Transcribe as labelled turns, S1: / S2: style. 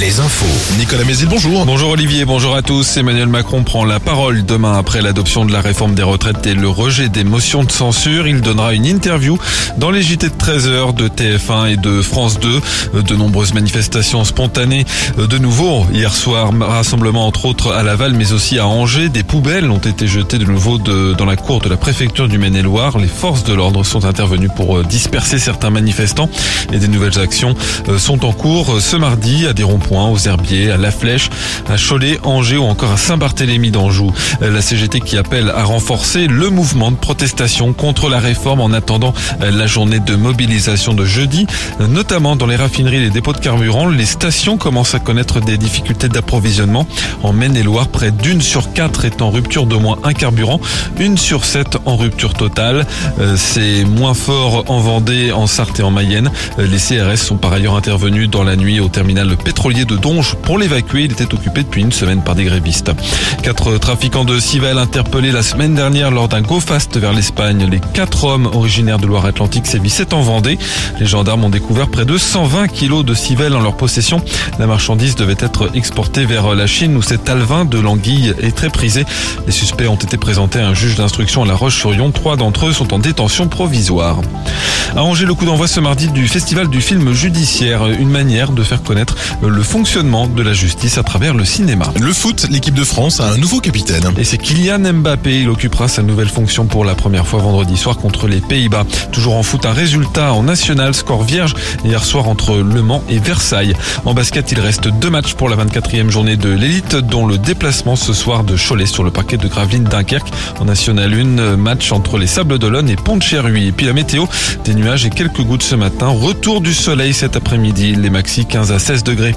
S1: les infos.
S2: Nicolas Mézil, bonjour.
S3: Bonjour Olivier, bonjour à tous. Emmanuel Macron prend la parole demain après l'adoption de la réforme des retraites et le rejet des motions de censure. Il donnera une interview dans les JT de 13h de TF1 et de France 2. De nombreuses manifestations spontanées de nouveau hier soir. Rassemblement entre autres à Laval mais aussi à Angers. Des poubelles ont été jetées de nouveau de, dans la cour de la préfecture du Maine-et-Loire. Les forces de l'ordre sont intervenues pour disperser certains manifestants et des nouvelles actions sont en cours ce mardi à des aux Herbiers, à La Flèche, à Cholet, Angers ou encore à Saint-Barthélemy d'Anjou. La CGT qui appelle à renforcer le mouvement de protestation contre la réforme en attendant la journée de mobilisation de jeudi, notamment dans les raffineries et les dépôts de carburant. Les stations commencent à connaître des difficultés d'approvisionnement. En Maine-et-Loire, près d'une sur quatre est en rupture de moins un carburant, une sur sept en rupture totale. C'est moins fort en Vendée, en Sarthe et en Mayenne. Les CRS sont par ailleurs intervenus dans la nuit au terminal pétrolier de Donge pour l'évacuer. Il était occupé depuis une semaine par des grévistes. Quatre trafiquants de civelles interpellés la semaine dernière lors d'un go fast vers l'Espagne. Les quatre hommes originaires de Loire-Atlantique sévissaient en Vendée. Les gendarmes ont découvert près de 120 kilos de civelles en leur possession. La marchandise devait être exportée vers la Chine où cet alvin de l'anguille est très prisé. Les suspects ont été présentés à un juge d'instruction à La Roche-sur-Yon. Trois d'entre eux sont en détention provisoire. À Angers, le coup d'envoi ce mardi du festival du film judiciaire. Une manière de faire connaître le fonctionnement de la justice à travers le cinéma.
S2: Le foot, l'équipe de France a un nouveau capitaine.
S3: Et c'est Kylian Mbappé. Il occupera sa nouvelle fonction pour la première fois vendredi soir contre les Pays-Bas. Toujours en foot, un résultat en national, score vierge hier soir entre Le Mans et Versailles. En basket, il reste deux matchs pour la 24e journée de l'élite, dont le déplacement ce soir de Cholet sur le parquet de Gravelines Dunkerque. En national 1, match entre les Sables d'Olonne et Pont-de-Cherruy. Et puis la météo, des nuages et quelques gouttes ce matin. Retour du soleil cet après-midi. Les maxi 15 à 16 degrés.